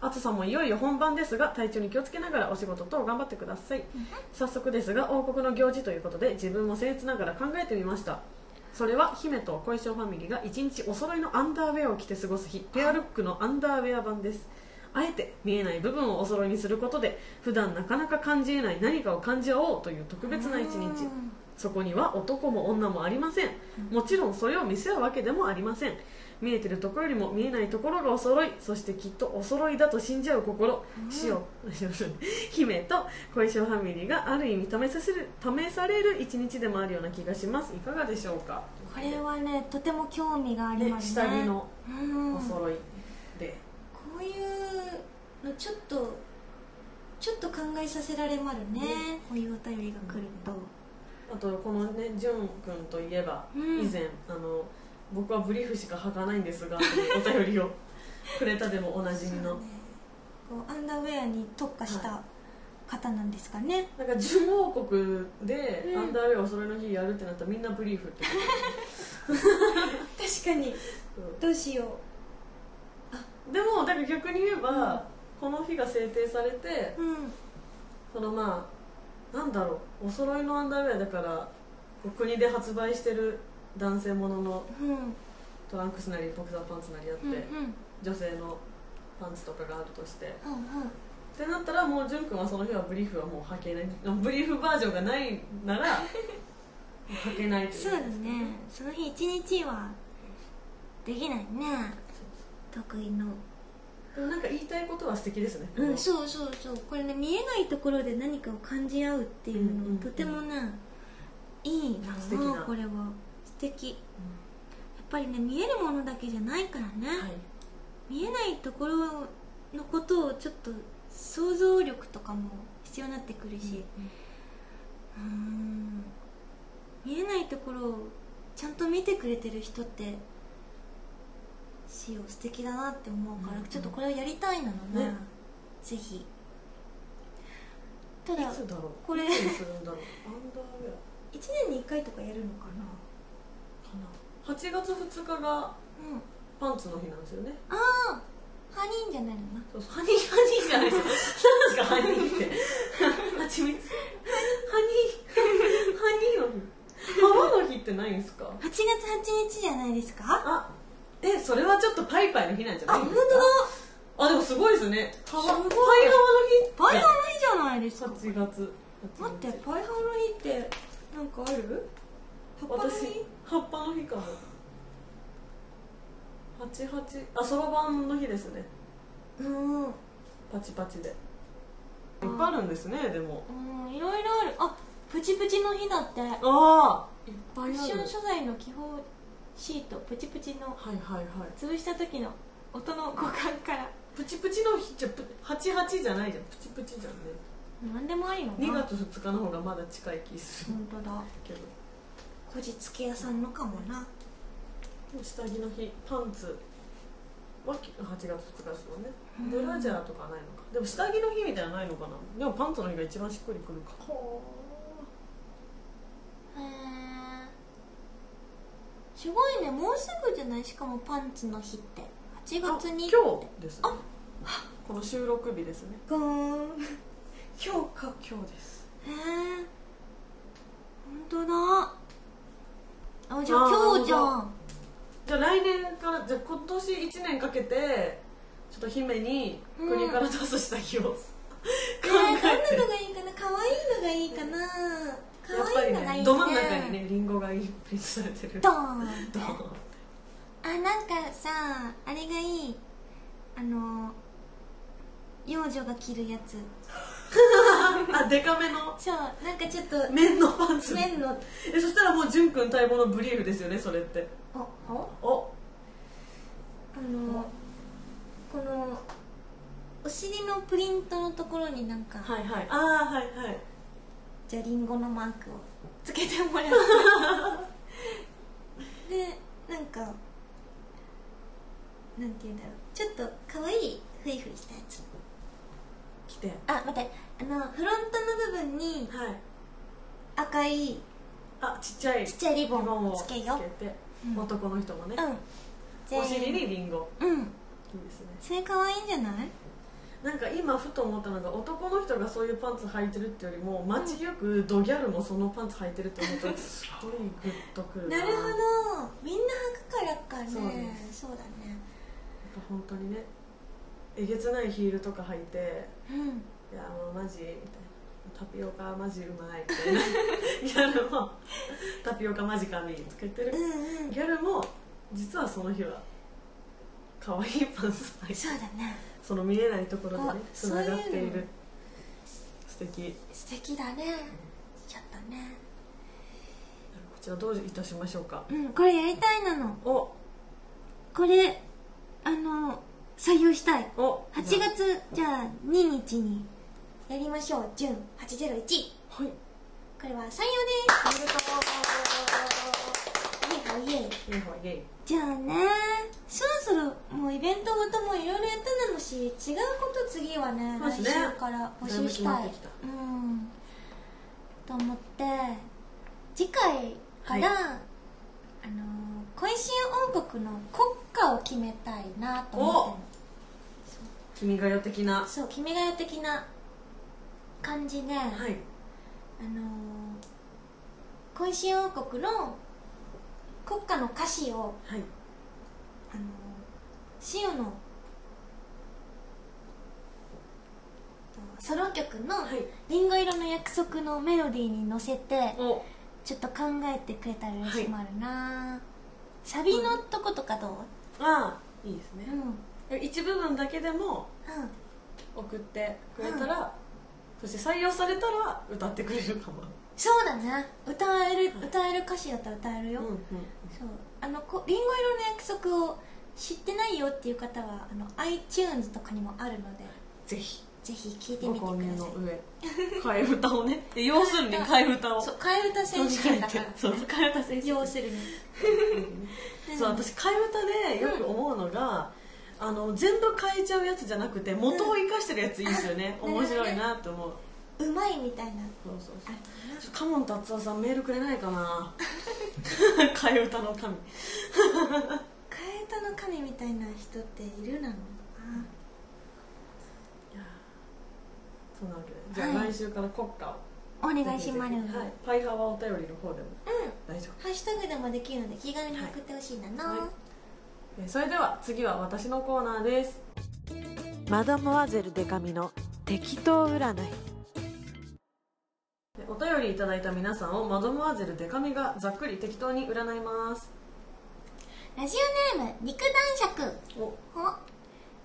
Speaker 2: あつさんもいよいよ本番ですが体調に気をつけながらお仕事等頑張ってください。早速ですが王国の行事ということで自分も僭越ながら考えてみました。それは姫と小石ファミリーが一日お揃いのアンダーウェアを着て過ごす日。ペアルックのアンダーウェア版です。あえて見えない部分をお揃いにすることで普段なかなか感じえない何かを感じ合おうという特別な一日。
Speaker 1: うん
Speaker 2: そこには男も女もありません。もちろんそれを見せ合うわけでもありません。見えてるところよりも見えないところがお揃い。そしてきっとお揃いだと信じ合う心。塩 姫と小石ファミリーがある意味試させる試される一日でもあるような気がします。いかがでしょうか、
Speaker 1: これはねとても興味があり
Speaker 2: ね、
Speaker 1: ますね。
Speaker 2: 下着の
Speaker 1: うん。
Speaker 2: お揃いで、
Speaker 1: こういうちょっとちょっと考えさせられまるね、こういうお便りが来ると、
Speaker 2: あとこのねじゅんくんといえば、
Speaker 1: うん。
Speaker 2: 以前あの僕はブリーフしか履かないんですがというお便りをくれたでもおなじみの、
Speaker 1: こうアンダーウェアに特化した方なんですかね、
Speaker 2: なんか純王国で
Speaker 1: うん。
Speaker 2: アンダーウェアお揃いの日やるってなったらみんなブリーフって
Speaker 1: 確かに。
Speaker 2: そう。
Speaker 1: どうしよ
Speaker 2: でもだから逆に言えば、この日が制定されて
Speaker 1: ううん。
Speaker 2: そのまあなんだろうお揃いのアンダーウェアだから国で発売してる男性ものの
Speaker 1: うん。
Speaker 2: トランクスなりボクサーパンツなりあって、
Speaker 1: うんうん。
Speaker 2: 女性のパンツとかがあるとして。
Speaker 1: うんうん。
Speaker 2: ってなったらもう潤くんはその日はブリーフはもう履けない。ブリーフバージョンがないなら履けないという。
Speaker 1: そうだね。その日一日はできないね。得意の
Speaker 2: でもなんか言いたいことは素敵ですね。
Speaker 1: うんそうそうそう。これね見えないところで何かを感じ合うっていうの、
Speaker 2: うんうんうん。
Speaker 1: とてもねいいな
Speaker 2: 素敵な。
Speaker 1: これは。素敵。やっぱりね見えるものだけじゃないからね、
Speaker 2: はい。
Speaker 1: 見えないところのことをちょっと想像力とかも必要になってくるし。うーん。見えないところをちゃんと見てくれてる人ってしお素敵だなって思うから、
Speaker 2: うん。
Speaker 1: ちょっとこれをやりたいなのね
Speaker 2: ね
Speaker 1: ぜひ。ただこれ。
Speaker 2: いつにするんだろう？アンダーウェア。
Speaker 1: 1年に1回とかやるのかな？
Speaker 2: かな。8月2日が
Speaker 1: うん。
Speaker 2: パンツの日なんですよね。
Speaker 1: ああハニーンじゃないのな？
Speaker 2: そうそう。ハニーハニーじゃないですよ。何ですか？ハニーって。蜂蜜？ハニー。ハニーの日。浜の日ってないんですか
Speaker 1: ？8月8日じゃないですか？
Speaker 2: あえそれはちょっとパイパイの日なんじゃ
Speaker 1: あ本
Speaker 2: ないんですか？
Speaker 1: 当だ。
Speaker 2: あでもすごいですね。パイハワの日
Speaker 1: パイハワの日じゃないですか
Speaker 2: ？8月
Speaker 1: 待ってパイハワの日ってなんかある？葉っぱの
Speaker 2: 私
Speaker 1: 日
Speaker 2: 葉っぱの日かも。88あそろばんの日ですね。
Speaker 1: うん。うん
Speaker 2: パチパチで。いっぱいあるんですねでも。
Speaker 1: いろいろある。あプチプチの日だって。
Speaker 2: ああいっぱいある。
Speaker 1: クッション素材の基本シートプチプチの
Speaker 2: はいはいはい。
Speaker 1: 潰した時の音の互換から。
Speaker 2: プチプチの日じゃプ88じゃないじゃん。プチプチじゃんね。
Speaker 1: 何でもありの
Speaker 2: 2
Speaker 1: な。
Speaker 2: 月2日の方がまだ近い気する。
Speaker 1: 本当だ。
Speaker 2: けど。
Speaker 1: こじつけ屋さんのかもな。
Speaker 2: 下着の日パンツは8月2日ですもんね。
Speaker 1: うん。
Speaker 2: ブラジャーとかないのか。でも下着の日みたいなのないのかな。でもパンツの日が一番しっくりくるか。
Speaker 1: へえすごいねもうすぐじゃない？しかもパンツの日って。8月に。
Speaker 2: 今日ですね。この収録日ですね。
Speaker 1: ガーン今日か
Speaker 2: 今日です。
Speaker 1: へえ本当だ。あじゃあ今日じゃん。
Speaker 2: じゃあ来年からじゃあ今年1年かけてちょっと姫に国から出す下着を、考
Speaker 1: えー、どんなの
Speaker 2: えて
Speaker 1: がいいかな？可愛いのがいいかな？
Speaker 2: や
Speaker 1: 可
Speaker 2: っぱり
Speaker 1: ね
Speaker 2: ねど真ん中にねリンゴがプリントされてる。
Speaker 1: ドーン。
Speaker 2: ドーン。
Speaker 1: あなんかさあれがいい。あの幼女が着るやつ。
Speaker 2: あデカめの？
Speaker 1: そうなんかちょっと
Speaker 2: 綿のパンツ。
Speaker 1: 麺の。
Speaker 2: えそしたらもう潤くん待望のブリーフですよねそれって。
Speaker 1: ああ
Speaker 2: お。
Speaker 1: あのこのお尻のプリントのところになんか、
Speaker 2: はいはい。ああはいはい
Speaker 1: じゃあリンゴのマークをつけてもらって。でなんかなんて言うんだろう。ちょっと可愛いフリフリしたやつ。
Speaker 2: 来て。
Speaker 1: あ待ってあのフロントの部分に
Speaker 2: はい。
Speaker 1: 赤い
Speaker 2: あちっちゃい。
Speaker 1: ちっちゃいリボン
Speaker 2: を
Speaker 1: つけよ
Speaker 2: つ。けて、
Speaker 1: う。ん。
Speaker 2: 男の人もね、
Speaker 1: うん。
Speaker 2: お尻にリンゴ。
Speaker 1: うん。
Speaker 2: いいですね。
Speaker 1: それ可愛いんじゃない？
Speaker 2: なんか今ふと思ったのが男の人がそういうパンツ履いてるってよりも街行くドギャルもそのパンツ履いてるって思ったら すごいグッとくるな。
Speaker 1: なるほどみんな履くからかね。
Speaker 2: そう。
Speaker 1: だね。
Speaker 2: やっぱ本当にねえげつないヒールとか履いて
Speaker 1: うん。
Speaker 2: いやもうマジみたいな。タピオカマジうまいみたいな。ギャルもタピオカマジ神つけてる。
Speaker 1: うんうん。
Speaker 2: ギャルも実はその日は可愛いパンツ履いて。
Speaker 1: そうだね
Speaker 2: その見えないところでね
Speaker 1: あ
Speaker 2: つながって
Speaker 1: い
Speaker 2: る。素敵。
Speaker 1: 素敵だね。ちょっとね。
Speaker 2: こちらどういたしましょうか。
Speaker 1: うんこれやりたいなの。
Speaker 2: お。
Speaker 1: これあの採用したい。
Speaker 2: お。
Speaker 1: 8月じゃあ2日にやりましょう。準801
Speaker 2: はい。
Speaker 1: これは採用です。
Speaker 2: おめでと
Speaker 1: イエイイエイ。
Speaker 2: うイエイイエイ
Speaker 1: じゃあね。そろそろもうイベントごともいろいろやったのし違うこと次はね来
Speaker 2: そうですね。
Speaker 1: 週から募集したい。
Speaker 2: だいぶ決まってきた。
Speaker 1: うん。と思って。次回から、
Speaker 2: はい。
Speaker 1: あの小石王国の国歌を決めたいなと思って。
Speaker 2: 君が代的な。
Speaker 1: るそう「君が代」的な感じで、
Speaker 2: はい。
Speaker 1: あの小石王国の国歌の歌詞を
Speaker 2: はい。
Speaker 1: あのシオのとソロ曲の
Speaker 2: はい「
Speaker 1: リンゴ色の約束」のメロディーに乗せて
Speaker 2: お。
Speaker 1: ちょっと考えてくれたら嬉しいもあるな、サビのとことかどう？
Speaker 2: ああいいですね。
Speaker 1: うん。うん
Speaker 2: 一部分だけでも送ってくれたら、そして採用されたら歌ってくれるかも
Speaker 1: そうだね。歌える歌える歌詞だったら歌えるよ、
Speaker 2: うんうん
Speaker 1: そう。あのこリンゴ色の約束を知ってないよっていう方はあの iTunes とかにもあるので
Speaker 2: ぜひ。
Speaker 1: ぜひ聞いて
Speaker 2: ご
Speaker 1: みてください。
Speaker 2: の上。替え歌をね。で要するに替え歌を。
Speaker 1: そう替え歌選手権だから、ね、
Speaker 2: そう替え歌選手。権
Speaker 1: 要するに
Speaker 2: そう私替え歌でよく思うのが、あの全部変えちゃうやつじゃなくて元を生かしてるやついいですよね、
Speaker 1: うん。
Speaker 2: 面白いなって思う
Speaker 1: うまいみたいな。
Speaker 2: そうそう
Speaker 1: あ
Speaker 2: そう。カモン達夫さんメールくれないかな。替え歌の神。
Speaker 1: 替え歌の神みたいな人っているなの
Speaker 2: そんなわけで。じゃあ
Speaker 1: はい
Speaker 2: 来週から国歌を。
Speaker 1: お願いします、
Speaker 2: はい、パイハワお便りの方でも
Speaker 1: うん。
Speaker 2: 大丈夫。
Speaker 1: ハッシュタグでもできるので気軽に送ってほしいなの、
Speaker 2: はい。えーそれでは次は私のコーナーです。マダムアゼルデカミの適当占いお便りいただいた皆さんをマドモアゼルデカミがざっくり適当に占います。
Speaker 1: ラジオネーム肉男爵。
Speaker 2: お。
Speaker 1: お。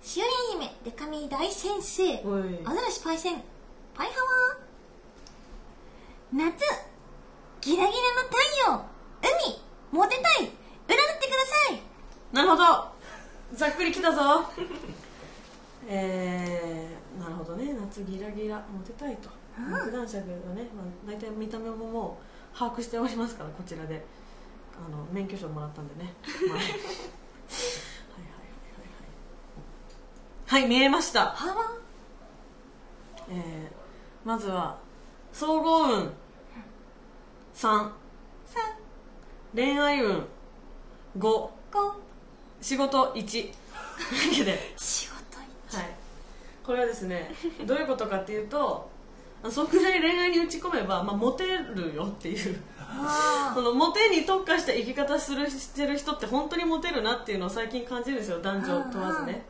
Speaker 1: しおりん姫デカミ大先生。アザラシパイセン。パイハワー。夏ギラギラの太陽。海モテたい。占ってください。
Speaker 2: なるほど。ざっくりきたぞ。えー、なるほどね。夏ギラギラモテたいと。
Speaker 1: うん
Speaker 2: 肉男爵がね、まあ、大体見た目ももう把握しておりますからこちらで。あの免許証もらったんでね、まあ、はいはいはいはい。はいはい見えました、
Speaker 1: ハワ
Speaker 2: えー、まずは総合運。3
Speaker 1: さ
Speaker 2: 恋愛運。5
Speaker 1: こ
Speaker 2: 仕事1わ けで。
Speaker 1: 仕事
Speaker 2: はい、これはですねどういうことかっていうとあそのくらい恋愛に打ち込めば、まあ、モテるよっていう。
Speaker 1: あ
Speaker 2: そ のモテに特化した生き方するしてる人って本当にモテるなっていうのを最近感じるんですよ男女問わずね。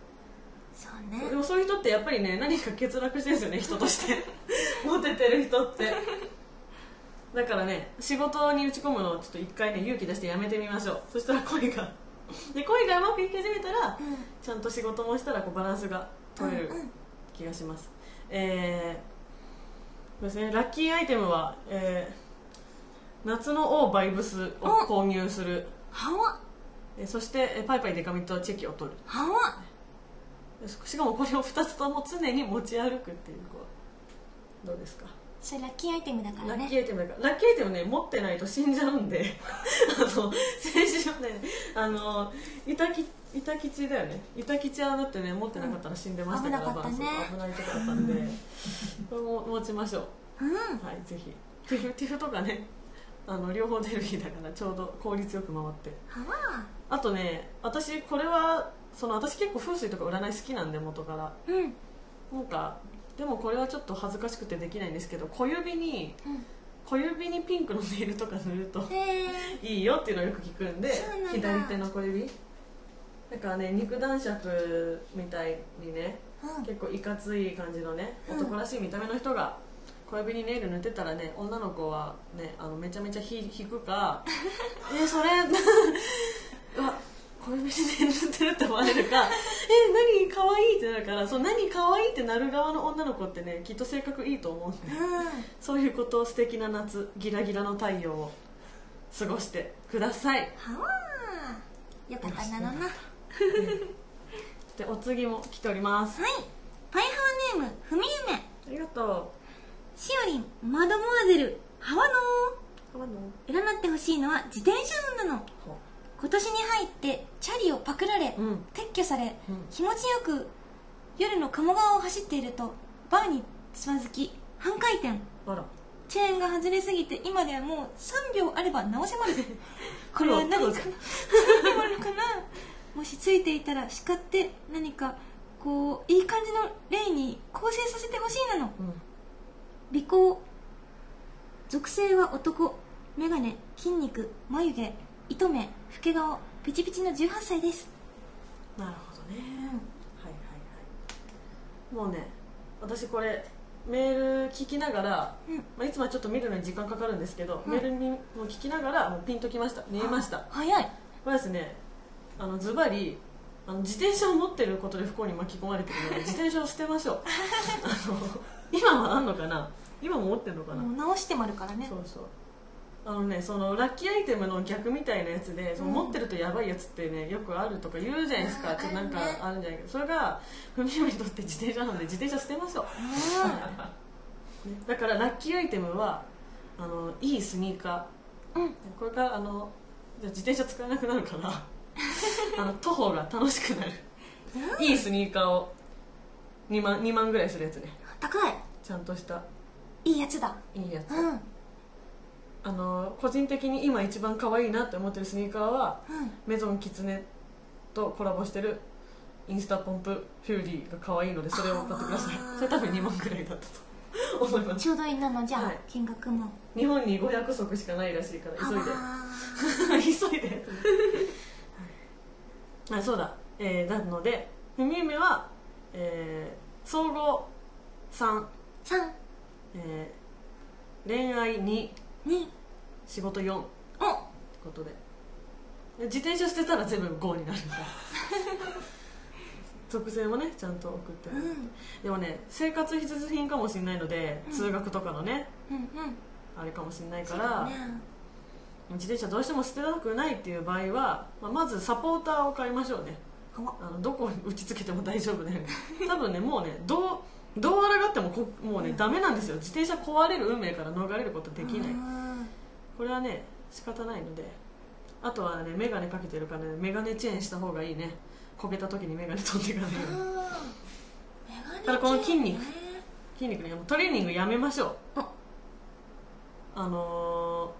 Speaker 1: そうね。
Speaker 2: でもそういう人ってやっぱりね何か欠落してるんですよね 人として。モテてる人って。だからね仕事に打ち込むのをちょっと一回ね勇気出してやめてみましょう。そしたら恋が。で恋がうまくいき始めたら
Speaker 1: うん。
Speaker 2: ちゃんと仕事もしたらこうバランスが取れる
Speaker 1: うんうん。
Speaker 2: 気がします、えー、そうですね。ラッキーアイテムは、えー夏の王バイブスを購入する。
Speaker 1: ハワ
Speaker 2: えーそしてえーパイパイデカミとチェキを取る。
Speaker 1: ハワ
Speaker 2: しかもこれを2つとも常に持ち歩くっていうこうどうですか？
Speaker 1: それラッキーアイテムだからね。
Speaker 2: ラッキーアイテムだから。ラッキーアイテムね持ってないと死んじゃうんで。あの先週ねあの板き板吉だよね。板吉はだってね持ってなかったら死んでましたから、
Speaker 1: 危なかったね。
Speaker 2: 危ないとこだったんで。これも持ちましょう。
Speaker 1: うん。
Speaker 2: はいぜひ。ティフティフとかねあの両方出る日だからちょうど効率よく回って。あとね私これはその私結構風水とか占い好きなんで元から。
Speaker 1: うん。
Speaker 2: なんかでもこれはちょっと恥ずかしくてできないんですけど小指に
Speaker 1: うん。
Speaker 2: 小指にピンクのネイルとか塗ると いいよっていうのをよく聞くんで左手の小指。だからね肉男爵みたいにね
Speaker 1: うん。
Speaker 2: 結構いかつい感じのね
Speaker 1: うん。
Speaker 2: 男らしい見た目の人が小指にネイル塗ってたらね女の子はねあのめちゃめちゃひ引くか えそれうわ 小指にネイル塗ってるって思われるか え何可愛いってなるからそう何可愛いってなる側の女の子ってねきっと性格いいと思うんで
Speaker 1: うん。
Speaker 2: そういうことを素敵な夏ギラギラの太陽を過ごしてください。
Speaker 1: はわよかったなのな
Speaker 2: でお次も来ております。
Speaker 1: はい。パイハワネームふみゆめ。
Speaker 2: ありがと
Speaker 1: しおりんマドモアゼルハワノ
Speaker 2: うハワの
Speaker 1: ー。占ってほしいのは自転車運なの今年に入ってチャリをパクられ、
Speaker 2: うん。
Speaker 1: 撤去され、
Speaker 2: うん。
Speaker 1: 気持ちよく夜の鴨川を走っているとバーにつまずき半回転。チェーンが外れすぎて今ではもう3秒あれば直せます。これは何か
Speaker 2: 黒
Speaker 1: 3秒あるかな。もしついていたら叱って何かこういい感じの例に構成させてほしいなの。
Speaker 2: うん。
Speaker 1: 尾行属性は男。眼鏡筋肉眉毛糸目老け顔ピチピチの18歳です。
Speaker 2: なるほどね。はいはいはい。もうね私これメール聞きながら、
Speaker 1: うん。
Speaker 2: まあ、いつもはちょっと見るのに時間かかるんですけど、
Speaker 1: うん。
Speaker 2: メールにもう聞きながらもうピンときました。見えました。
Speaker 1: 早い。
Speaker 2: これですねあのズバリあの自転車を持ってることで不幸に巻き込まれてるので 自転車を捨てましょう。あの今はあんのかな？今も持ってるのかな、
Speaker 1: もう直してもあるからね。
Speaker 2: そうそうあのねそのラッキーアイテムの逆みたいなやつでその
Speaker 1: うん
Speaker 2: 持ってるとやばいやつってねよくあるとか言うじゃないですか。ちょっとなんか
Speaker 1: ある
Speaker 2: んじゃないけど。それがふみふみにとって自転車なんで自転車捨てましょう、ね、だからラッキーアイテムはあのいいスニーカー。
Speaker 1: うん。
Speaker 2: これからあのじゃあ自転車使えなくなるから あの徒歩が楽しくなる。いいスニーカーを。2万 ,2 万ぐらいするやつね。
Speaker 1: 高い。
Speaker 2: ちゃんとした。
Speaker 1: いいやつだ。
Speaker 2: いいやつ、
Speaker 1: うんうん
Speaker 2: あの個人的に今一番可愛いなって思ってるスニーカーはメゾンキツネとコラボしてるインスタポンプフューリーが可愛いのでそれを買ってください。それ多分2万ぐらいだったと思います。
Speaker 1: ちょうどいいなのじゃあ、
Speaker 2: はい。
Speaker 1: 金額も。
Speaker 2: 日本に500足しかないらしいから急いで。
Speaker 1: あ
Speaker 2: 急いで。あそうだ、えー、なのでふみゆめは、えー、総合3、
Speaker 1: ー3
Speaker 2: えー、恋愛2
Speaker 1: 2
Speaker 2: 仕事4って
Speaker 1: お
Speaker 2: ことで。で自転車捨てたら全部5になるんだ属性もねちゃんと送って。る、
Speaker 1: うん。
Speaker 2: でもね生活必需品かもしれないので、
Speaker 1: うん。
Speaker 2: 通学とかのね
Speaker 1: うんうん。
Speaker 2: あれかもしれないから、
Speaker 1: だね。
Speaker 2: 自転車どうしても捨てたくないっていう場合は、まあ、まずサポーターを買いましょうね。あのどこに打ちつけても大丈夫ね。多分ねもうねどうどう抗ってもこもうねダメなんですよ。自転車壊れる運命から逃れることできない。
Speaker 1: うん
Speaker 2: これはね仕方ないので。あとはね眼鏡かけてるからね眼鏡チェーンした方がいいね。こけた時に眼鏡取っていかない ただこの筋肉。筋肉ねトレーニングやめましょう。
Speaker 1: あ。
Speaker 2: あの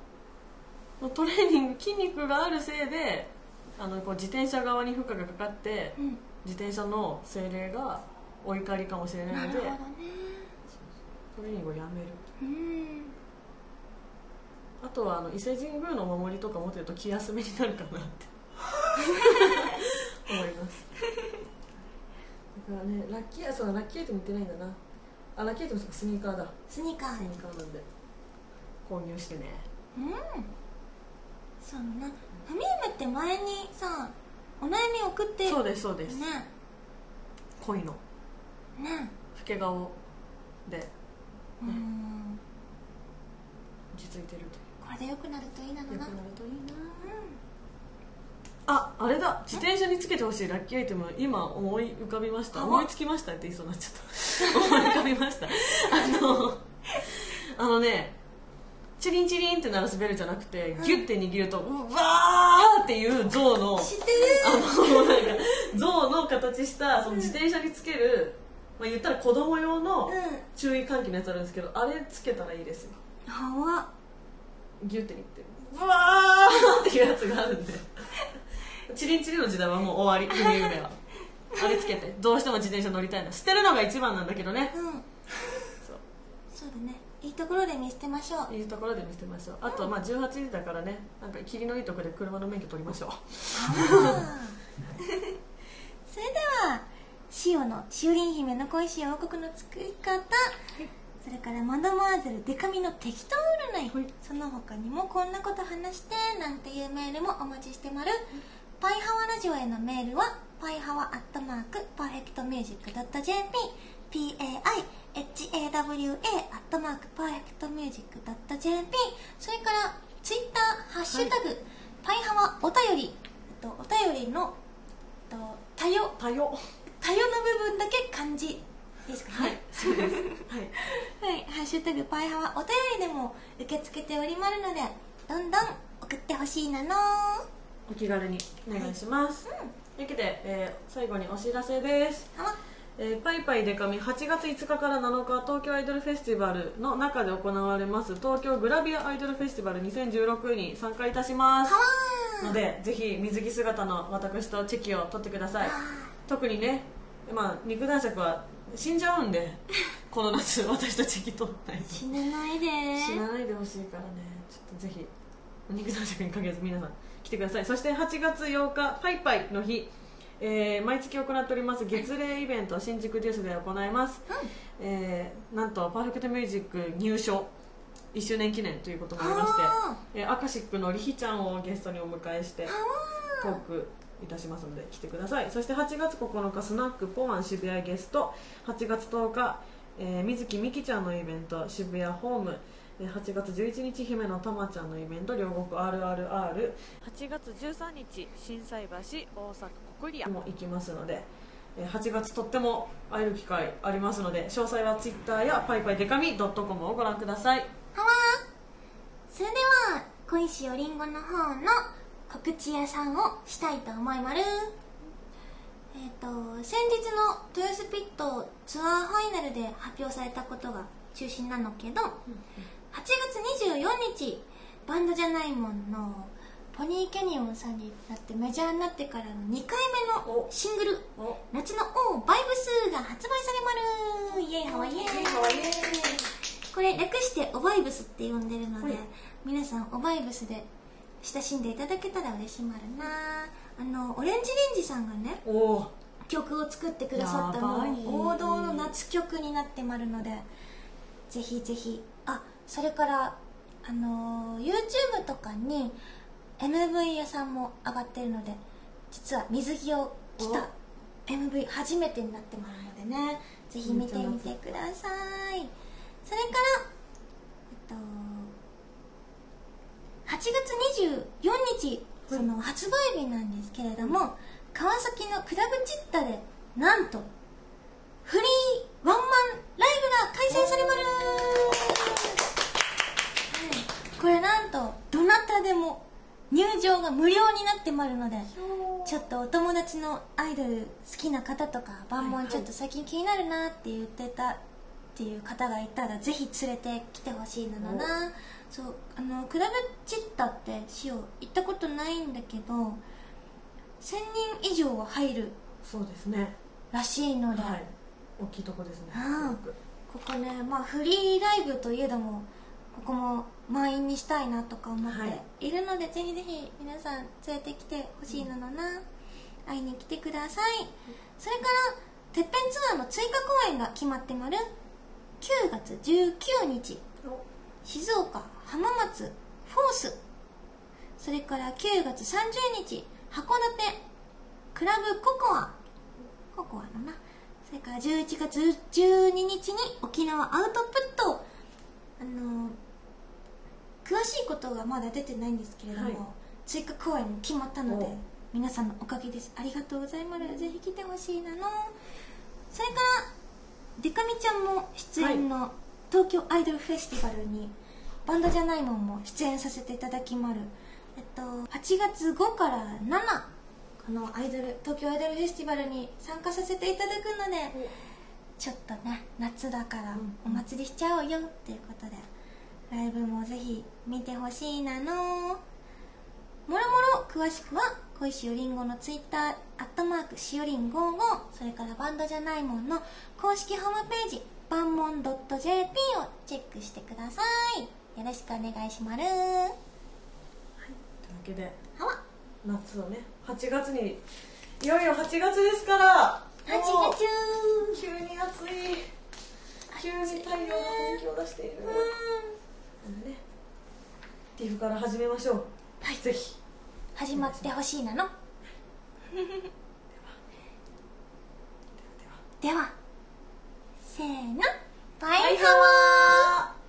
Speaker 2: ートレーニング筋肉があるせいであのこう自転車側に負荷がかかって
Speaker 1: うん。
Speaker 2: 自転車の精霊がお怒りかもしれないので
Speaker 1: ね
Speaker 2: トレーニングをやめる。
Speaker 1: うん。
Speaker 2: あとはあの伊勢神宮のお守りとか持ってると気休めになるかなって。思います。だからねラッキーそうだラッキーアイテム言ってないんだな。あラッキーアイテムスニーカーだ。
Speaker 1: スニーカー。
Speaker 2: スニーカーなんで。購入してね。
Speaker 1: うん。そうねフミユメって前にさお悩み送って
Speaker 2: そうですそうです、
Speaker 1: ね。
Speaker 2: 恋の
Speaker 1: ね。
Speaker 2: 老け顔で。
Speaker 1: うん。
Speaker 2: 落ち着いてる
Speaker 1: これで良くなるといいなのな。
Speaker 2: というよくなるといいな。ああれだ。自転車につけてほしい。ラッキーアイテム。今思い浮かびました。
Speaker 1: あ
Speaker 2: 思いつきましたって言いそうになっちゃった。思い浮かびました。あのあのねチリンチリンって鳴らすベルじゃなくて、ギュッて握るとうわーっていう象のあのなんか象の形したその自転車につける、まあ、言ったら子供用の
Speaker 1: うん。
Speaker 2: 注意喚起のやつあるんですけどあれつけたらいいですよ。
Speaker 1: はわ。
Speaker 2: ギュッて握って。うわー。っていうやつがあるんで。チリンチリンの時代はもう終わり。海夢は。あれつけて。どうしても自転車乗りたいな捨てるのが一番なんだけどね。
Speaker 1: うん。
Speaker 2: そう。
Speaker 1: そうだね。いいところで見捨てましょう。
Speaker 2: いいところで見せてましょう。あとまあ18時だからね。なんかキリのいいところで車の免許取りましょう。
Speaker 1: それでは塩のしおりん姫の恋し王国の作り方、それからマドモアゼルデカミの適当占い、
Speaker 2: はい。
Speaker 1: その他にもこんなこと話してなんていうメールもお待ちしてまる、パイハワラジオへのメールはパイハワアットマークパーフェクトミュージック .jp PAIHAWA アットマークパーフェクトミュージック .jp それからツイッターハッシュタグ、パイハワお便り。えっとお便りのえっと多様。
Speaker 2: 多様
Speaker 1: 多様な部分だけ感じですかね。
Speaker 2: はいそうです。はい。
Speaker 1: はい、ハッシュタグパイハワお便りでも受け付けておりますのでどんどん送ってほしいなの。
Speaker 2: お気軽にお願いします、というわけで、えー最後にお知らせです。えーパイパイデカミ8月5日から7日東京アイドルフェスティバルの中で行われます東京グラビアアイドルフェスティバル2016に参加いたします。のでぜひ水着姿の私とチェキを取ってください。特にね、まあ、肉男爵は死んじゃうんで この夏私とチェキ取ったりと
Speaker 1: 死なないで。
Speaker 2: 死なないでほしいからね。ちょっとぜひ肉男爵に限らず皆さん来てください。そして8月8日パイパイの日、えー毎月行っております月例イベント新宿デュースで行います、えーなんとパーフェクトミュージック入賞。1周年記念ということもありまして
Speaker 1: は
Speaker 2: えーアカシックのリヒちゃんをゲストにお迎えしてトークいたしますので来てください。そして8月9日スナックポワン渋谷ゲスト。8月10日、えー水木美紀ちゃんのイベント渋谷ホーム。えー8月11日姫野たまちゃんのイベント両国 RRR8 月13日心斎橋大阪国リアも行きますのでえー8月とっても会える機会ありますので詳細は Twitter やパイパイデカミ .com をご覧ください。
Speaker 1: はわそれでは小石おりんごの方の告知屋さんをしたいと思いまるえっ、と先日の豊洲ピットツアーファイナルで発表されたことが中心なのけど8月24日バンドじゃないもんのポニーキャニオンさんになってメジャーになってからの2回目の
Speaker 2: お。
Speaker 1: シングル
Speaker 2: お「
Speaker 1: 夏の王バイブス」が発売されまるイエイハワイイ。エイ。これ略してオバイブスって呼んでるので、
Speaker 2: はい。
Speaker 1: 皆さんオバイブスで親しんでいただけたら嬉しまるな。あのオレンジレンジさんがね曲を作ってくださったの王道の夏曲になってまるのでぜひぜひ。あそれからあの YouTube とかに MV 屋さんも上がってるので実は水着を着た MV 初めてになってまるのでねぜひ見てみてください。それからえっと8月24日その発売日なんですけれども川崎のクラブチッタでなんとフリーワンマンライブが開催されまる、はい、これなんとどなたでも入場が無料になってまるのでちょっとお友達のアイドル好きな方とか万
Speaker 2: はいはい。
Speaker 1: ンちょっと最近気になるなって言ってたっていう方がいたらぜひ連れてきてほしいのだなそうあのクラブチッタってしよう行ったことないんだけど1000人以上は入る
Speaker 2: そうですね。
Speaker 1: らしいので、
Speaker 2: はい。大きいとこですね。
Speaker 1: うん。ここねまあフリーライブといえどもここも満員にしたいなとか思っ
Speaker 2: はい。
Speaker 1: ているので、ぜひぜひ皆さん連れてきてほしいのだな、会いに来てください。それからてっぺんツアーの追加公演が決まってまる9月19日。静岡浜松フォース。それから9月30日函館。クラブココア。ココアのな。それから11月12日に沖縄アウトプット。あの詳しいことがまだ出てないんですけれども、
Speaker 2: はい。
Speaker 1: 追加公演も決まったので
Speaker 2: お。
Speaker 1: 皆さんのおかげです。ありがとうございます。ぜひ来てほしいなの。それからデカミちゃんも出演の東京アイドルフェスティバルにバンドじゃないもんも出演させていただきまる。えっと8月5から7このアイドル東京アイドルフェスティバルに参加させていただくのでちょっとね夏だから
Speaker 2: うん。
Speaker 1: お祭りしちゃおうよっていうことでライブもぜひ見てほしいなの。もろもろ詳しくは小石よりんごのツイッターアットマークしおりん55それからバンドじゃないもんの公式ホームページバンモン .jp をチェックしてくださいよろしくお願いします。
Speaker 2: というわけで夏をね8月にいよいよ8月ですから。
Speaker 1: 8
Speaker 2: もう
Speaker 1: 月
Speaker 2: 急に暑い。急に太陽が本気を出している。
Speaker 1: う
Speaker 2: ね。ティフから始めましょう。
Speaker 1: はい。
Speaker 2: ぜひ。
Speaker 1: 始まってほしいなの。ではせーの。バイハワー